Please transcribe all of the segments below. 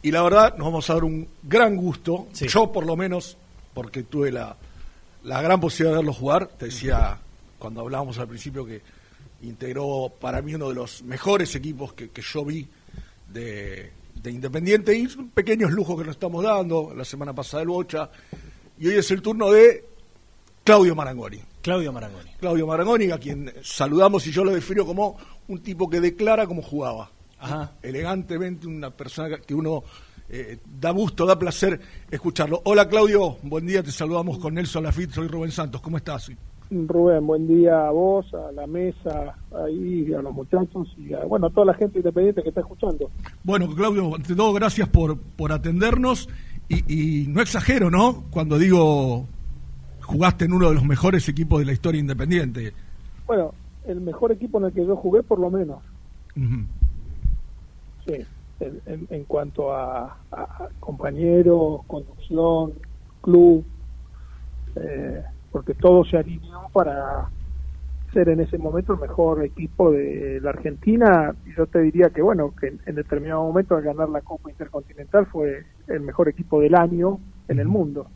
Y la verdad, nos vamos a dar un gran gusto, yo por lo menos, porque tuve la, la gran posibilidad de verlo jugar. Te decía cuando hablábamos al principio que integró para mí uno de los mejores equipos que, yo vi de, Independiente y pequeños lujos que nos estamos dando, la semana pasada el Bocha, y hoy es el turno de Claudio Marangoni. Claudio Marangoni. Claudio Marangoni, a quien saludamos y yo lo defino como un tipo que declara cómo jugaba elegantemente, una persona que uno eh, da gusto, da placer escucharlo. Hola Claudio, buen día, te saludamos con Nelson Lafitte, soy Rubén Santos, ¿cómo estás? Rubén, buen día a vos, a la mesa, ahí, a los muchachos y a, bueno, a toda la gente independiente que está escuchando. Bueno, Claudio, ante todo, gracias por, por atendernos y, y no exagero, ¿no? Cuando digo jugaste en uno de los mejores equipos de la historia independiente. Bueno, el mejor equipo en el que yo jugué, por lo menos. Sí, en, cuanto a, compañeros, conducción, club, eh, porque todo se alineó para ser en ese momento el mejor equipo de la Argentina. Y yo te diría que, bueno, que en, determinado momento al ganar la Copa Intercontinental fue el mejor equipo del año en el mundo.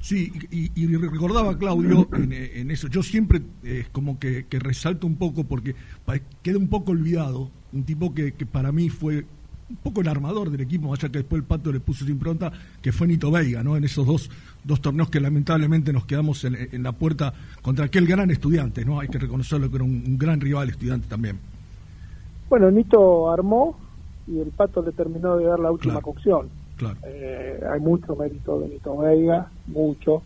Sí, y, recordaba Claudio en, eso, yo siempre es como que, resalto un poco porque queda un poco olvidado, un tipo que, que para mí fue un poco el armador del equipo, allá que después el Pato le puso su impronta, que fue Nito Veiga, ¿no? En esos dos, dos torneos que lamentablemente nos quedamos en, la puerta contra aquel gran estudiante, ¿no? Hay que reconocerlo que era un, gran rival estudiante también. Bueno, Nito armó y el Pato le terminó de dar la última cocción eh, hay mucho mérito de Nito Veiga, mucho,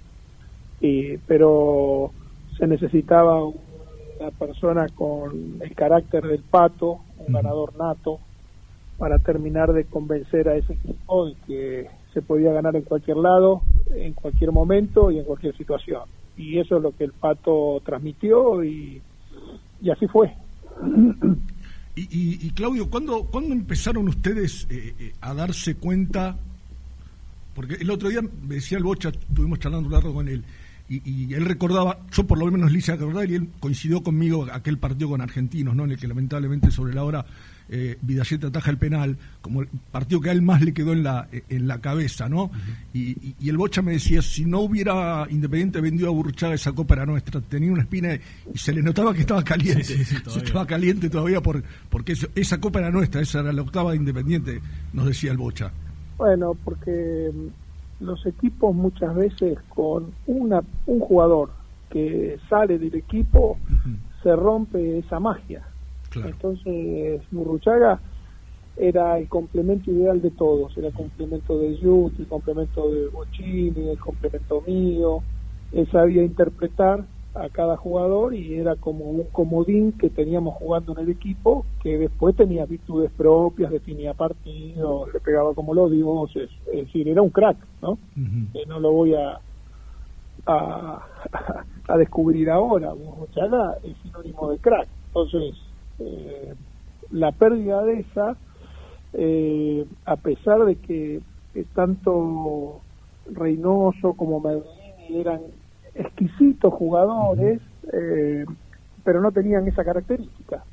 y, pero se necesitaba una persona con el carácter del pato, un ganador nato, para terminar de convencer a ese equipo de que se podía ganar en cualquier lado, en cualquier momento y en cualquier situación. Y eso es lo que el pato transmitió y, y así fue. Y, Claudio, ¿cuándo, ¿cuándo empezaron ustedes eh, eh, a darse cuenta? Porque el otro día me decía el Bocha, estuvimos charlando un rato con él, y, él recordaba, yo por lo menos le hice acordar, y él coincidió conmigo aquel partido con Argentinos, ¿no? en el que lamentablemente sobre la hora eh, ataja el penal, como el partido que a él más le quedó en la, en la cabeza, ¿no? y, el Bocha me decía, si no hubiera Independiente vendido a Burruchaga esa copa era nuestra, tenía una espina y se le notaba que estaba caliente, estaba caliente todavía por, porque esa copa era nuestra, esa era la octava de Independiente, nos decía el Bocha. Bueno, porque los equipos muchas veces con una, un jugador que sale del equipo se rompe esa magia. Entonces, Murruchaga era el complemento ideal de todos, era el complemento de Yut, el complemento de Bochini, el complemento mío, él sabía interpretar a cada jugador y era como un comodín que teníamos jugando en el equipo que después tenía virtudes propias, definía partidos, le pegaba como los dioses, es decir, era un crack, ¿no? no lo voy a, a, a descubrir ahora, Burruchaga es sinónimo de crack, entonces eh, la pérdida de esa, eh, a pesar de que tanto Reynoso como Medellín eran exquisitos jugadores, eh, pero no tenían esa característica.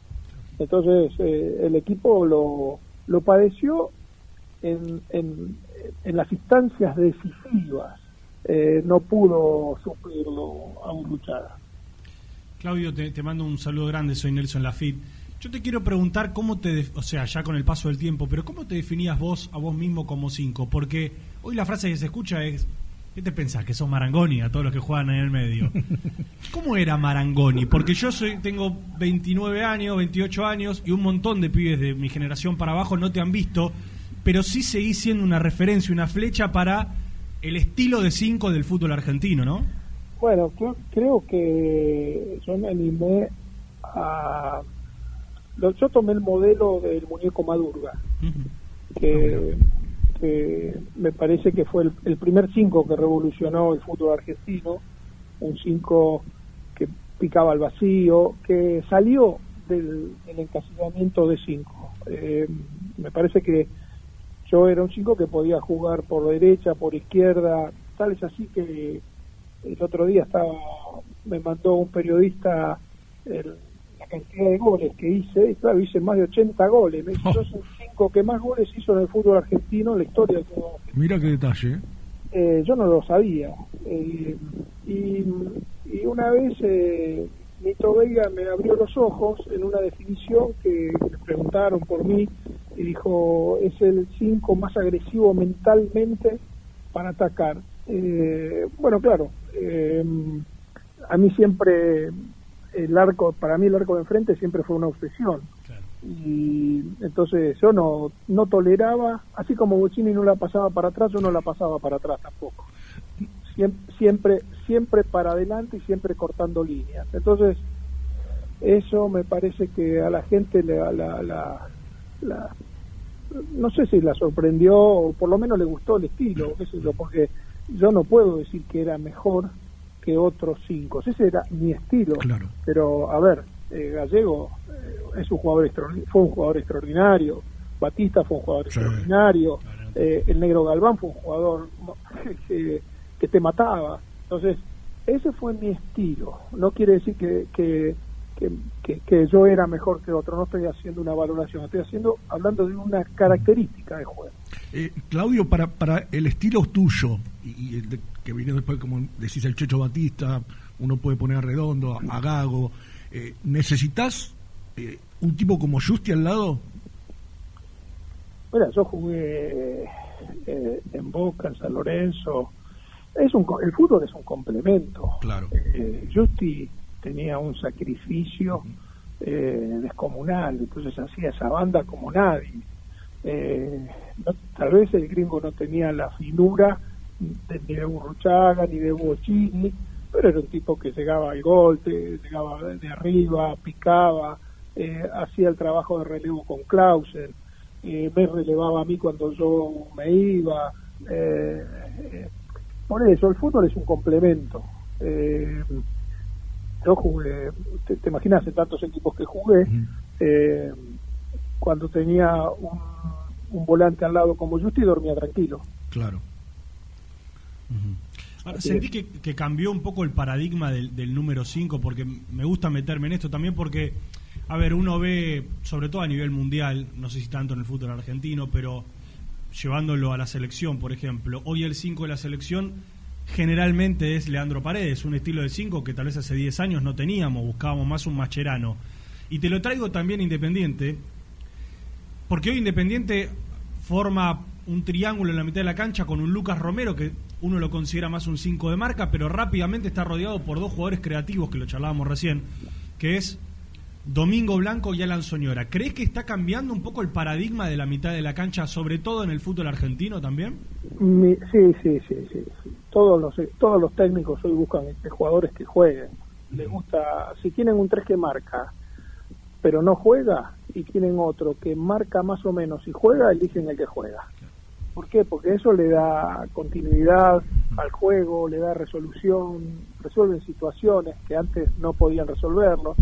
Entonces eh, el equipo lo, lo padeció en, en, las instancias decisivas, eh, no pudo sufrirlo a un luchada. Claudio, te, te, mando un saludo grande, soy Nelson Lafitte. Yo te quiero preguntar cómo te, o sea, ya con el paso del tiempo, pero cómo te definías vos a vos mismo como cinco, porque hoy la frase que se escucha es ¿Qué te pensás? Que son Marangoni a todos los que juegan en el medio. ¿Cómo era Marangoni? Porque yo soy, tengo 29 años, 28 años y un montón de pibes de mi generación para abajo no te han visto, pero sí seguís siendo una referencia, una flecha para el estilo de 5 del fútbol argentino, ¿no? Bueno, creo, que yo me animé a... Yo tomé el modelo del muñeco Madurga, que me parece que fue el, primer 5 que revolucionó el fútbol argentino, un 5 que picaba al vacío, que salió del, encasillamiento de 5. Eh, me parece que yo era un 5 que podía jugar por derecha, por izquierda, tal es así que el otro día estaba me mandó un periodista la cantidad de goles que hice, y claro, hice más de 80 goles, me yo soy cinco que más goles hizo en el fútbol argentino en la historia del fútbol Mira qué detalle. Eh, yo no lo sabía. Eh, y, una vez eh, Nito Vega me abrió los ojos en una definición que le preguntaron por mí y dijo, es el 5 más agresivo mentalmente para atacar. Eh, bueno, claro, eh, a mí siempre el arco, para mí el arco de enfrente siempre fue una obsesión. Y entonces yo no, no toleraba, así como Bocini no la pasaba para atrás, yo no la pasaba para atrás tampoco. Siempre, siempre, para adelante y siempre cortando líneas. Entonces, eso me parece que a la gente le, la, la, la no sé si la sorprendió o por lo menos le gustó el estilo, qué sé yo, porque yo no puedo decir que era mejor que otros cinco, ese era mi estilo, claro. pero a ver, eh, Gallego eh, es un jugador fue un jugador extraordinario, Batista fue un jugador extraordinario, eh, el negro Galván fue un jugador que, que, te mataba, entonces ese fue mi estilo, no quiere decir que, que que, yo era mejor que otro. No estoy haciendo una valoración, estoy haciendo hablando de una característica de juego. Eh, Claudio, para, para el estilo tuyo, y, el que viene después, como decís, el Checho Batista, uno puede poner a Redondo, a, Gago, eh, ¿necesitas eh, un tipo como Justi al lado? Mira, yo jugué eh, en Boca, en San Lorenzo. Es un, el fútbol es un complemento. Claro. Justi tenía un sacrificio eh, descomunal, entonces hacía esa banda como nadie. Eh, tal vez el gringo no tenía la finura de, ni de Burruchaga ni de Bochini, pero era un tipo que llegaba al gol, llegaba de arriba, picaba, eh, hacía el trabajo de relevo con Clausen, me relevaba a mí cuando yo me iba. por eso, el fútbol es un complemento yo jugué, te, imaginas, en tantos equipos que jugué, eh, cuando tenía un, volante al lado como Justi dormía tranquilo. Claro. Sentí que, cambió un poco el paradigma del, número 5, porque me gusta meterme en esto también, porque, a ver, uno ve, sobre todo a nivel mundial, no sé si tanto en el fútbol argentino, pero llevándolo a la selección, por ejemplo, hoy el 5 de la selección generalmente es Leandro Paredes, un estilo de 5 que tal vez hace 10 años no teníamos, buscábamos más un macherano. Y te lo traigo también Independiente, porque hoy Independiente forma un triángulo en la mitad de la cancha con un Lucas Romero, que uno lo considera más un 5 de marca, pero rápidamente está rodeado por dos jugadores creativos, que lo charlábamos recién, que es Domingo Blanco y Alan Soñora. ¿Crees que está cambiando un poco el paradigma de la mitad de la cancha, sobre todo en el fútbol argentino también? Sí, sí, sí, sí. Todos los todos los técnicos hoy buscan este, jugadores que jueguen. Les gusta, si tienen un 3 que marca, pero no juega, y tienen otro que marca más o menos y juega, eligen el que juega. ¿Por qué? Porque eso le da continuidad al juego, le da resolución, resuelven situaciones que antes no podían resolverlo.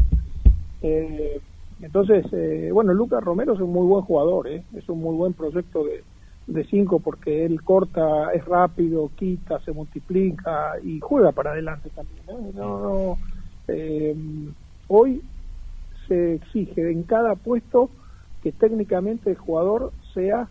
Eh, entonces, eh, bueno, Lucas Romero es un muy buen jugador, ¿eh? es un muy buen proyecto de, de cinco porque él corta, es rápido, quita, se multiplica y juega para adelante también. No, hoy se exige en cada puesto que técnicamente el jugador sea,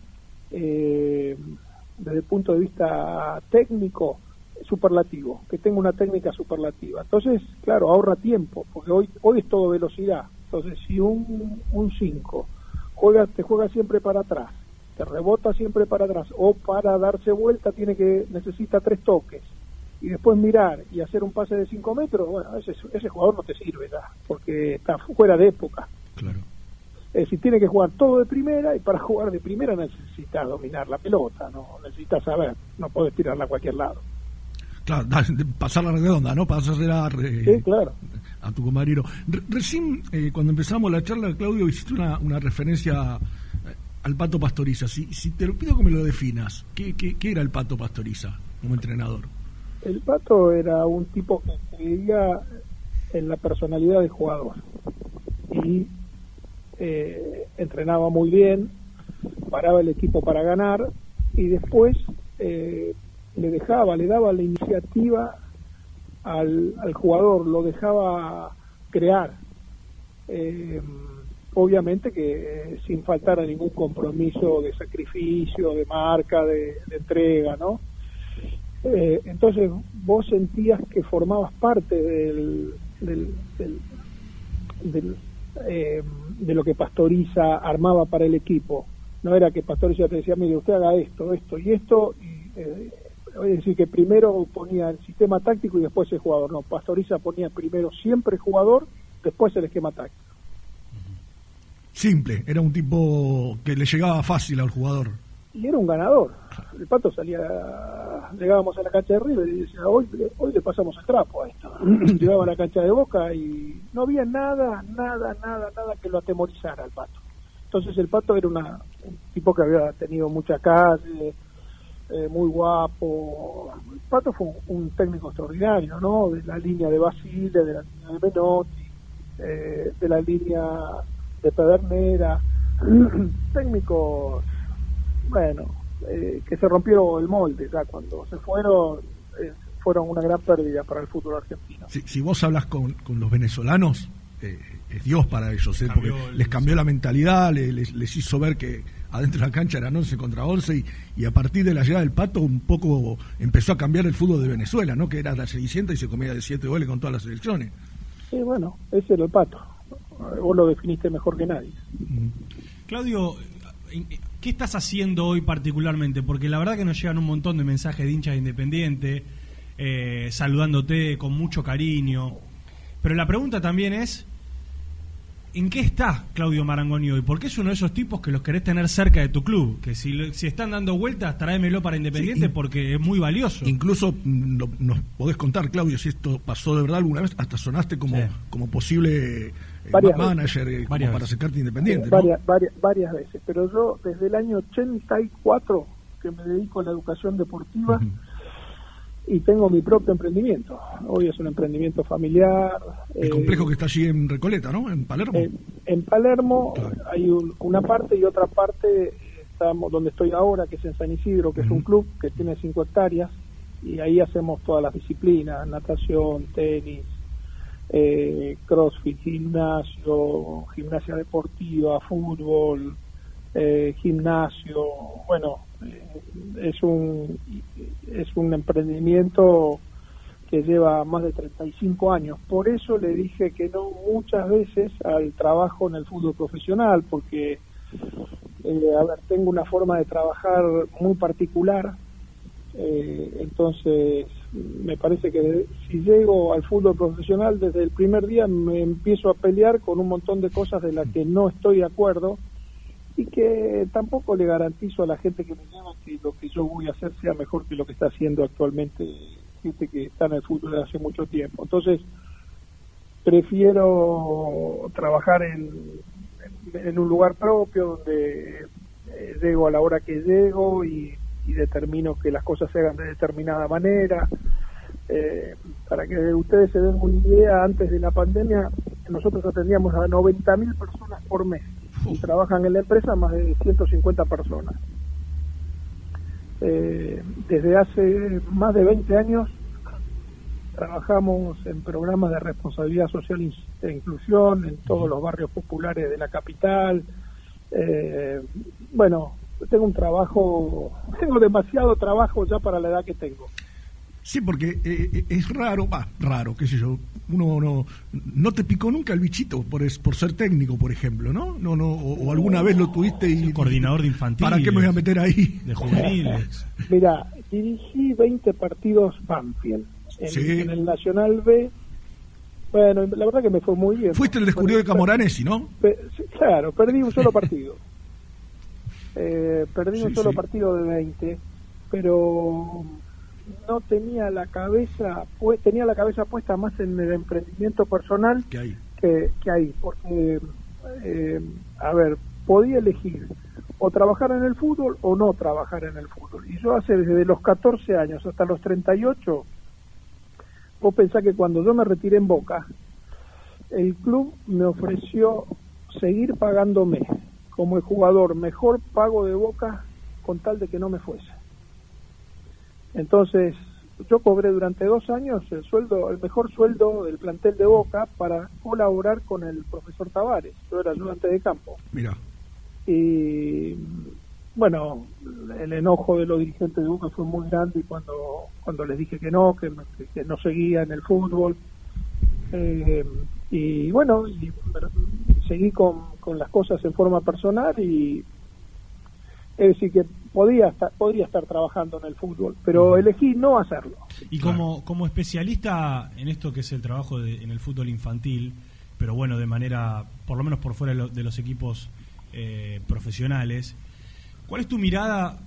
desde el punto de vista técnico, superlativo, que tenga una técnica superlativa. Entonces, claro, ahorra tiempo, porque hoy hoy es todo velocidad. Entonces, si un 5 juega te juega siempre para atrás, te rebota siempre para atrás o para darse vuelta tiene que necesita tres toques y después mirar y hacer un pase de 5 metros, bueno, ese, ese jugador no te sirve ya, porque está fuera de época. Claro. Es decir, tiene que jugar todo de primera y para jugar de primera necesitas dominar la pelota, no necesitas saber, no puedes tirarla a cualquier lado claro, pasar la redonda, ¿no? Pasar a, sí, claro. a tu compañero. recién, eh, cuando empezamos la charla, Claudio, hiciste una, una referencia eh, al Pato Pastoriza. Si, si te lo pido que me lo definas, ¿qué, qué, era el Pato Pastoriza como entrenador? El Pato era un tipo que creía en la personalidad del jugador y eh, entrenaba muy bien, paraba el equipo para ganar y después eh, le dejaba, le daba la iniciativa al, al jugador, lo dejaba crear. Eh, obviamente que eh, sin faltar a ningún compromiso de sacrificio, de marca, de, entrega, ¿no? Eh, entonces vos sentías que formabas parte del, del, eh, de lo que Pastoriza armaba para el equipo. No era que Pastoriza te decía, mire, usted haga esto, esto y esto, y, es decir, que primero ponía el sistema táctico y después el jugador. No, Pastoriza ponía primero siempre el jugador, después el esquema táctico simple, era un tipo que le llegaba fácil al jugador. Y era un ganador. El pato salía, llegábamos a la cancha de River y decía, hoy, hoy le pasamos el trapo a esto. Llegaba a la cancha de Boca y no había nada, nada, nada, nada que lo atemorizara al pato. Entonces el pato era una, un tipo que había tenido mucha calle, eh, muy guapo. El pato fue un, técnico extraordinario, ¿no? De la línea de Basile, de la línea de Menotti, eh, de la línea de Pedernera, técnicos, bueno, eh, que se rompió el molde ya cuando se fueron, eh, fueron una gran pérdida para el fútbol argentino. Si, vos hablas con, con los venezolanos, eh, es Dios para ellos, porque les cambió la mentalidad, les, les, hizo ver que adentro de la cancha eran 11 contra 11 y, y, a partir de la llegada del Pato un poco empezó a cambiar el fútbol de Venezuela, ¿no? que era la 600 y se comía de 7 goles con todas las selecciones. Sí, bueno, ese era el Pato vos lo definiste mejor que nadie. Claudio, ¿qué estás haciendo hoy particularmente? Porque la verdad que nos llegan un montón de mensajes de hinchas de Independiente, eh, saludándote con mucho cariño. Pero la pregunta también es, ¿En qué está Claudio Marangoni hoy? Porque es uno de esos tipos que los querés tener cerca de tu club. Que si, si están dando vueltas, tráemelo para Independiente porque es muy valioso. Incluso mm, nos podés contar, Claudio, si esto pasó de verdad alguna vez. Hasta sonaste como, como posible eh, manager eh, para acercarte Independiente. varias, varias, varias, veces. Pero yo, desde el año 84, que me dedico a la educación deportiva y tengo mi propio emprendimiento. Hoy es un emprendimiento familiar. El complejo eh, que está allí en Recoleta, ¿no? En Palermo. en Palermo hay una parte y otra parte estamos donde estoy ahora, que es en San Isidro, que es un club que tiene cinco hectáreas y ahí hacemos todas las disciplinas, natación, tenis, eh, crossfit, gimnasio, gimnasia deportiva, fútbol, eh, gimnasio, bueno, es un es un emprendimiento que lleva más de 35 años. Por eso le dije que no muchas veces al trabajo en el fútbol profesional, porque, eh, tengo una forma de trabajar muy particular. Eh, entonces, me parece que si llego al fútbol profesional, desde el primer día me empiezo a pelear con un montón de cosas de las que no estoy de acuerdo y que tampoco le garantizo a la gente que me llama que lo que yo voy a hacer sea mejor que lo que está haciendo actualmente gente que está en el fútbol desde hace mucho tiempo. Entonces, prefiero trabajar en, en, un lugar propio donde eh, llego a la hora que llego y, determino que las cosas se hagan de determinada manera. Eh, para que ustedes se den una idea, antes de la pandemia nosotros atendíamos a 90.000 personas por mes y trabajan en la empresa más de 150 personas. Eh, desde hace más de 20 años trabajamos en programas de responsabilidad social e inclusión en todos los barrios populares de la capital. Eh, bueno, tengo un trabajo, tengo demasiado trabajo ya para la edad que tengo. Sí, porque eh, eh, es raro, va, raro, qué sé yo. Uno no, no te picó nunca el bichito por, por ser técnico, por ejemplo, ¿no? no, no o, alguna vez lo tuviste y. coordinador de infantil. ¿Para qué me voy a meter ahí? De juveniles. Mira, dirigí 20 partidos Banfield. En, el Nacional B. Bueno, la verdad que me fue muy bien. Fuiste el descubridor de Camoranesi, ¿no? claro, perdí un solo partido. Eh, perdí un solo partido de 20, pero no tenía la cabeza pues, tenía la cabeza puesta más en el emprendimiento personal que ahí, que, ahí porque eh, a ver podía elegir o trabajar en el fútbol o no trabajar en el fútbol. Y yo hace desde los 14 años hasta los 38 vos pensás que cuando yo me retiré en Boca el club me ofreció seguir pagándome como el jugador mejor pago de Boca con tal de que no me fuese entonces, yo cobré durante dos años el sueldo, el mejor sueldo del plantel de Boca para colaborar con el profesor Tavares. Yo era ayudante de campo. Mira. Y bueno, el enojo de los dirigentes de Boca fue muy grande cuando cuando les dije que no, que, no seguía en el fútbol. Eh, y bueno, y, seguí con, con las cosas en forma personal y es decir que podía estar, podría estar trabajando en el fútbol, pero elegí no hacerlo. Y como, como especialista en esto que es el trabajo en el fútbol infantil, pero bueno, de manera, por lo menos por fuera de, los equipos eh, profesionales, ¿cuál es tu mirada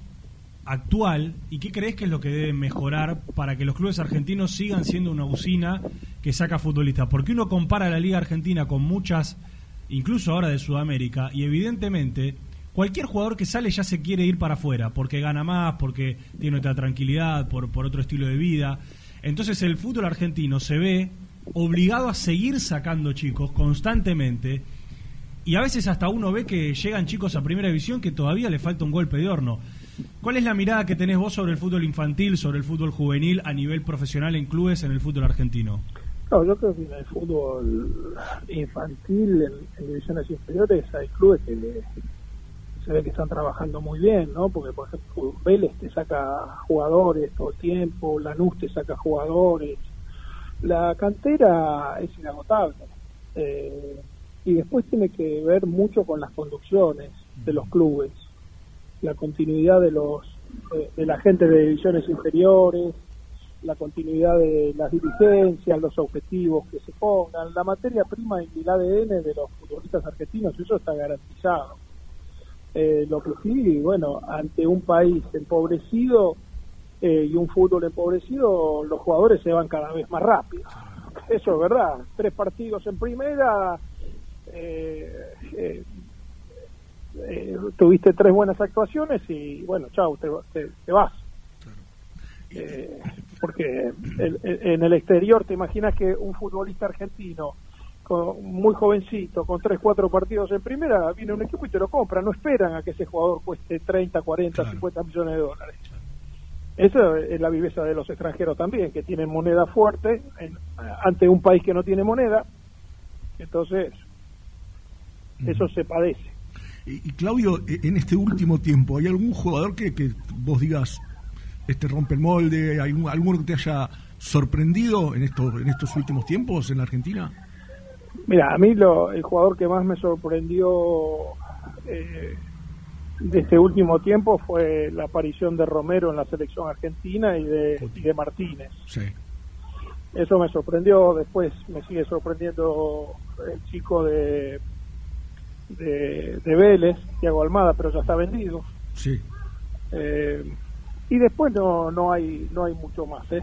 actual y qué crees que es lo que debe mejorar para que los clubes argentinos sigan siendo una usina que saca futbolistas? Porque uno compara la Liga Argentina con muchas, incluso ahora de Sudamérica, y evidentemente cualquier jugador que sale ya se quiere ir para afuera, porque gana más, porque tiene otra tranquilidad, por, por otro estilo de vida. Entonces el fútbol argentino se ve obligado a seguir sacando chicos constantemente y a veces hasta uno ve que llegan chicos a primera división que todavía le falta un golpe de horno. ¿Cuál es la mirada que tenés vos sobre el fútbol infantil, sobre el fútbol juvenil a nivel profesional en clubes en el fútbol argentino? No, yo creo que en el fútbol infantil, en, divisiones inferiores, hay clubes que se ve que están trabajando muy bien, ¿no? Porque, por ejemplo, Vélez te saca jugadores todo el tiempo, Lanús te saca jugadores. La cantera es inagotable. Eh, y después tiene que ver mucho con las conducciones de los clubes, la continuidad de los de, la gente de divisiones inferiores, la continuidad de las dirigencias, los objetivos que se pongan, la materia prima y el ADN de los futbolistas argentinos, eso está garantizado. Eh, lo que sí, bueno, ante un país empobrecido eh, y un fútbol empobrecido, los jugadores se van cada vez más rápido. Eso es verdad. Tres partidos en primera, eh, tuviste tres buenas actuaciones y bueno, chao, te, te, vas. porque en el exterior te imaginas que un futbolista argentino muy jovencito, con 3, 4 partidos en primera, viene un equipo y te lo compra. No esperan a que ese jugador cueste 30, 40, 50 millones de dólares. Esa es la viveza de los extranjeros también, que tienen moneda fuerte ante un país que no tiene moneda. Entonces, eso se padece. Y, Claudio, e, en este último tiempo, ¿hay algún jugador que, que vos digas, este rompe el molde, hay alguno que te haya sorprendido en, esto, en estos últimos tiempos en la Argentina? Mira, a mí lo, el jugador que más me sorprendió eh, de este último tiempo fue la aparición de Romero en la selección argentina y de, de Martínez. Sí. Eso me sorprendió, después me sigue sorprendiendo el chico de, de, de Vélez, Thiago Almada, pero ya está vendido. Sí. Eh, y después no, no hay no hay mucho más, ¿eh?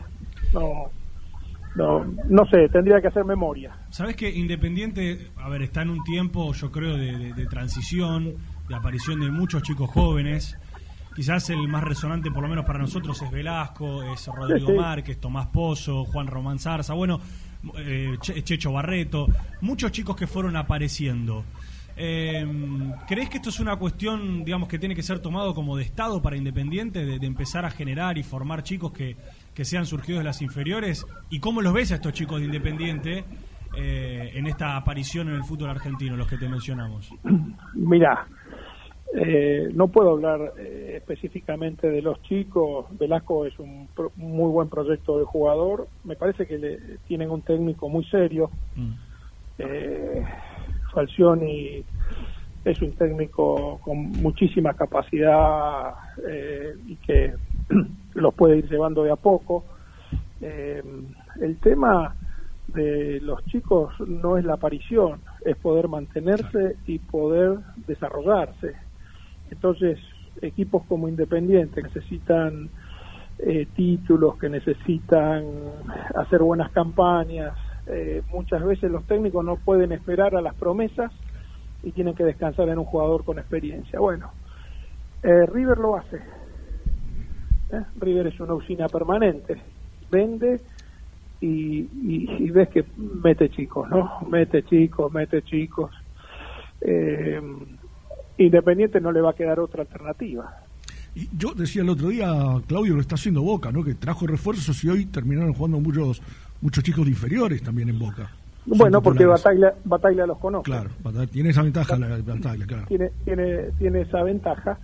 No, no, no sé, tendría que hacer memoria. Sabes que Independiente, a ver, está en un tiempo, yo creo, de, transición, de aparición de muchos chicos jóvenes. Quizás el más resonante, por lo menos para nosotros, es Velasco, es Rodrigo Márquez, Tomás Pozo, Juan Román Zarza, bueno, eh, Checho Barreto, muchos chicos que fueron apareciendo. Eh, ¿Crees que esto es una cuestión, digamos, que tiene que ser tomado como de Estado para Independiente, de empezar a generar y formar chicos que, que sean surgidos de las inferiores y cómo los ves a estos chicos de Independiente eh, en esta aparición en el fútbol argentino, los que te mencionamos. Mira, eh, no puedo hablar eh, específicamente de los chicos. Velasco es un muy buen proyecto de jugador. Me parece que le, tienen un técnico muy serio. Mm. Falcioni es un técnico con muchísima capacidad y que los puede ir llevando de a poco. Eh, el tema de los chicos no es la aparición, es poder mantenerse y poder desarrollarse. Entonces, equipos como Independiente necesitan eh, títulos, que necesitan hacer buenas campañas. Eh, muchas veces los técnicos no pueden esperar a las promesas y tienen que descansar en un jugador con experiencia. Bueno, River lo hace, ¿eh? River es una usina permanente, vende y, ves que mete chicos, ¿no? Mete chicos, mete chicos. Eh, Independiente no le va a quedar otra alternativa. Y yo decía el otro día, Claudio lo está haciendo Boca, ¿no? Que trajo refuerzos y hoy terminaron jugando muchos muchos chicos de inferiores también en Boca. Bueno, porque Bataglia, Bataglia los conoce. Claro, tiene esa ventaja la Bataglia, claro. Tiene, tiene, tiene esa ventaja,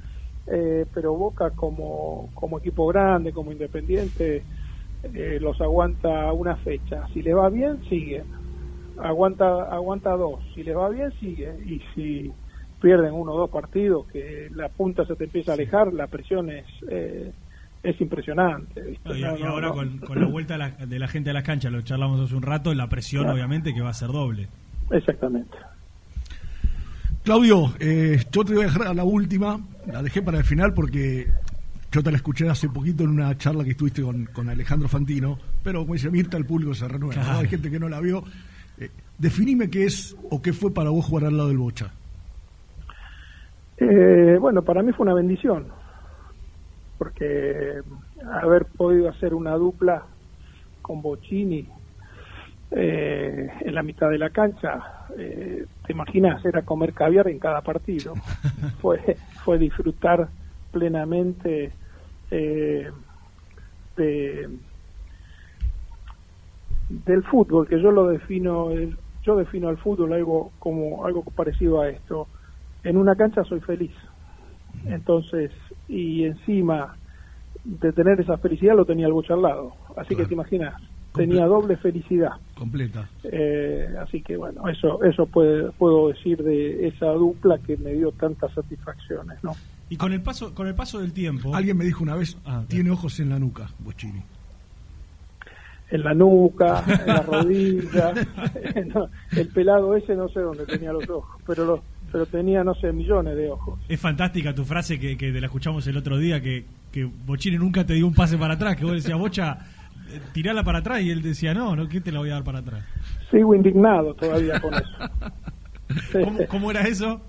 eh, pero Boca como, como equipo grande, como independiente, eh, los aguanta una fecha. Si le va bien, sigue. Aguanta, aguanta dos. Si le va bien, sigue. Y si pierden uno o dos partidos, que la punta se te empieza a alejar, la presión es... Eh, es impresionante. y, ahora con, la vuelta de la gente a las canchas, lo charlamos hace un rato, la presión obviamente que va a ser doble. Exactamente. Claudio, eh, yo te voy a dejar a la última, la dejé para el final porque yo te la escuché hace poquito en una charla que estuviste con, Alejandro Fantino, pero como dice Mirta, el público se renueva, hay gente que no la vio. Eh, definime qué es o qué fue para vos jugar al lado del Bocha. Eh, bueno, para mí fue una bendición porque haber podido hacer una dupla con Bocini eh, en la mitad de la cancha, eh, te imaginas, era comer caviar en cada partido, fue, fue disfrutar plenamente eh, de, del fútbol, que yo lo defino, yo defino al fútbol algo como algo parecido a esto. En una cancha soy feliz, entonces, y encima de tener esa felicidad lo tenía algo charlado. Así que te imaginas, tenía doble felicidad. Completa. Eh, así que bueno, eso eso puedo decir de esa dupla que me dio tantas satisfacciones, ¿no? Y con el paso con el paso del tiempo. Alguien me dijo una vez, ah, tiene ojos en la nuca, Bochini. En la nuca, en la rodilla, el pelado ese no sé dónde tenía los ojos, pero los pero tenía, no sé, millones de ojos. Es fantástica tu frase que, que te la escuchamos el otro día, que, que Bochini nunca te dio un pase para atrás, que vos decías, Bocha, tirala para atrás, y él decía, no, no, ¿qué te la voy a dar para atrás? Sigo indignado todavía con eso. ¿Cómo, era eso?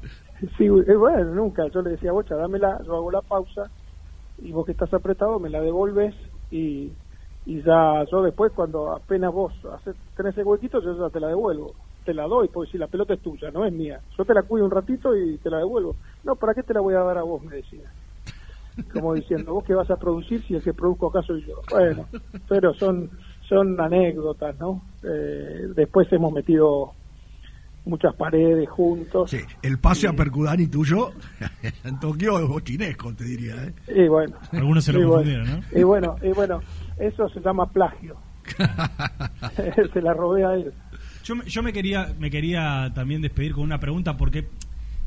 Sí, eh, bueno, nunca. Yo le decía, Bocha, dámela, yo hago la pausa, y vos que estás apretado me la devolves, y, y ya yo después, cuando apenas vos haces, tenés el huequito, yo ya te la devuelvo te la doy, porque si la pelota es tuya, no es mía. Yo te la cuido un ratito y te la devuelvo. No, ¿para qué te la voy a dar a vos? Me decía. Como diciendo, ¿vos qué vas a producir si el que produzco acá soy yo? Bueno, pero son, son anécdotas, ¿no? Eh, después hemos metido muchas paredes juntos. Sí, el pase a Percudani tuyo en Tokio es bochinesco, te diría. ¿eh? Y bueno. Algunos se lo confundieron, ¿no? Y bueno, y bueno, eso se llama plagio. se la robé a él. Yo, yo me quería me quería también despedir con una pregunta porque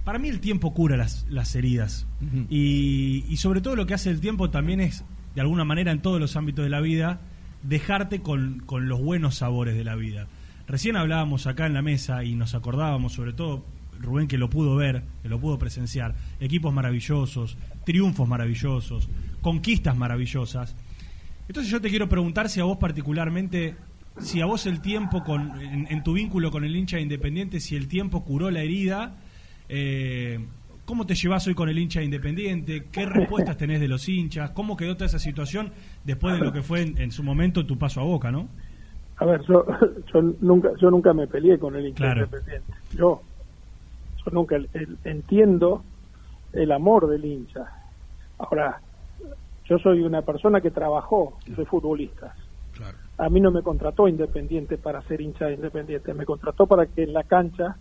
para mí el tiempo cura las, las heridas y, y, sobre todo lo que hace el tiempo también es, de alguna manera en todos los ámbitos de la vida, dejarte con, con los buenos sabores de la vida. Recién hablábamos acá en la mesa y nos acordábamos sobre todo Rubén que lo pudo ver, que lo pudo presenciar, equipos maravillosos, triunfos maravillosos, conquistas maravillosas. Entonces yo te quiero preguntar si a vos particularmente si a vos el tiempo, con, en, tu vínculo con el hincha Independiente, si el tiempo curó la herida, eh, ¿cómo te llevas hoy con el hincha Independiente? ¿Qué respuestas tenés de los hinchas? ¿Cómo quedó toda esa situación después de lo que fue en, su momento tu paso a Boca, no? A ver, yo, yo nunca yo nunca me peleé con el hincha Independiente. Yo, yo nunca entiendo el amor del hincha. Ahora, yo soy una persona que trabajó de futbolista a mí no me contrató Independiente para ser hincha de Independiente, me contrató para que en la cancha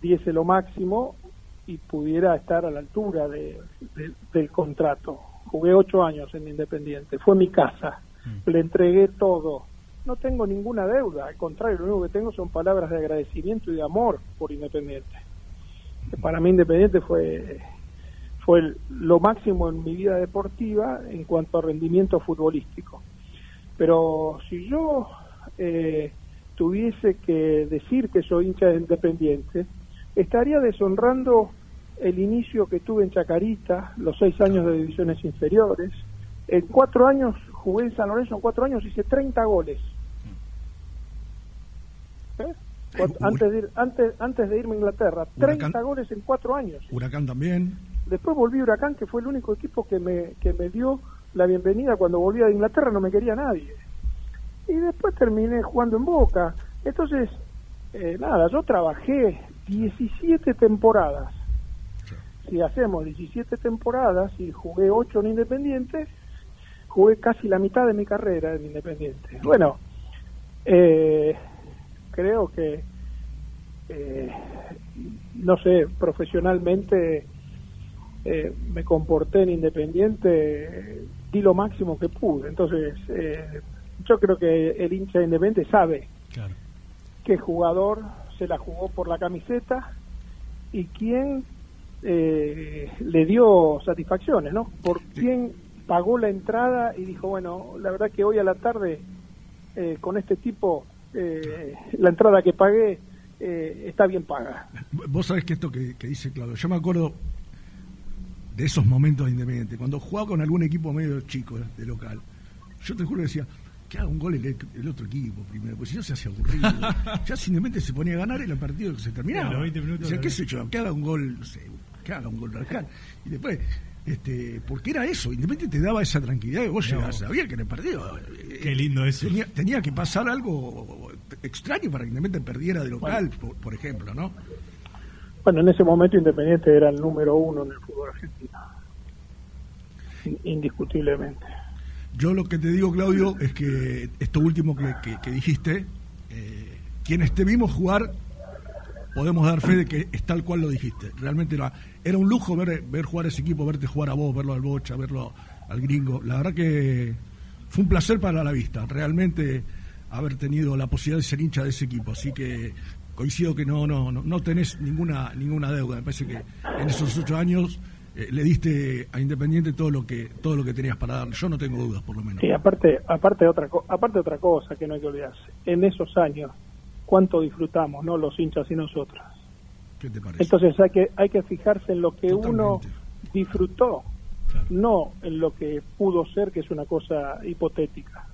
diese lo máximo y pudiera estar a la altura de, del contrato. Jugué ocho años en Independiente, fue mi casa, mm. le entregué todo. No tengo ninguna deuda, al contrario, lo único que tengo son palabras de agradecimiento y de amor por Independiente. Para mí Independiente fue fue lo máximo en mi vida deportiva en cuanto a rendimiento futbolístico. Pero si yo eh, tuviese que decir que soy hincha de Independiente, estaría deshonrando el inicio que tuve en Chacarita, los seis años de divisiones inferiores. En cuatro años jugué en San Lorenzo, en cuatro años hice 30 goles. ¿Eh? Antes, de antes, antes de irme a Inglaterra, 30 goles en cuatro años. Huracán también. Después volví a Huracán, que fue el único equipo que me, que me dio la bienvenida cuando volví a Inglaterra, no me quería nadie. Y después terminé jugando en Boca. Entonces, eh, nada, yo trabajé 17 temporadas si hacemos 17 temporadas y jugué 8 en Independiente, jugué casi la mitad de mi carrera en Independiente. Bueno, eh, creo que, eh, no sé, profesionalmente eh, me comporté en Independiente, di lo máximo que pude. Entonces, yo creo que el hincha de Independiente sabe qué jugador se la jugó por la camiseta y quién le dio satisfacciones, ¿no? Por quién pagó la entrada y dijo, bueno, la verdad que hoy a la tarde eh, con este tipo, eh, la entrada que pagué eh, está bien paga. Vos sabés que esto que, dice Claudio, yo me acuerdo de esos momentos de Independiente, cuando jugaba con algún equipo medio chico de local, yo te juro que decía, que haga un gol el, otro equipo primero, porque si no se hace aburrido. ya simplemente se ponía a ganar y el partido se terminaba. Decía, qué sé yo, que haga un gol, no sé, que haga un gol radical. Y después este, porque era eso, Independiente te daba esa tranquilidad que vos llegás, sabías que en el partido. Eh, Qué lindo eso. Tenía, que pasar algo extraño para que Independiente perdiera de local, por, ejemplo, ¿no? Bueno, en ese momento Independiente era el número uno en el fútbol argentino. Indiscutiblemente. Yo lo que te digo, Claudio, es que esto último que, dijiste, eh, quienes te vimos jugar podemos dar fe de que es tal cual lo dijiste. Realmente era, era un lujo ver, ver jugar ese equipo, verte jugar a vos, verlo al Bocha, verlo al gringo. La verdad que fue un placer para la vista, realmente haber tenido la posibilidad de ser hincha de ese equipo. Así que coincido que no, no, no, no tenés ninguna, ninguna deuda. Me parece que en esos ocho años eh, le diste a Independiente todo lo que todo lo que tenías para dar. Yo no tengo dudas, por lo menos. Sí, aparte, aparte otra, aparte otra cosa que no hay que olvidarse. En esos años cuánto disfrutamos, ¿no? Los hinchas y nosotros. ¿Qué te parece? Entonces hay que, hay que fijarse en lo que uno disfrutó, no en lo que pudo ser, que es una cosa hipotética.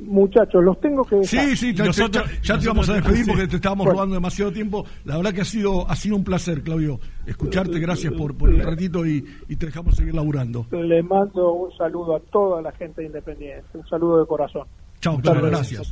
Muchachos, los tengo que dejar. Sí, sí, ya te vamos a despedir porque te estábamos robando demasiado tiempo. La verdad que ha sido ha sido un placer, Claudio, escucharte. Gracias por, por el ratito y, y, te dejamos seguir laburando. Le mando un saludo a toda la gente independiente, un saludo de corazón. Chao, claro, gracias.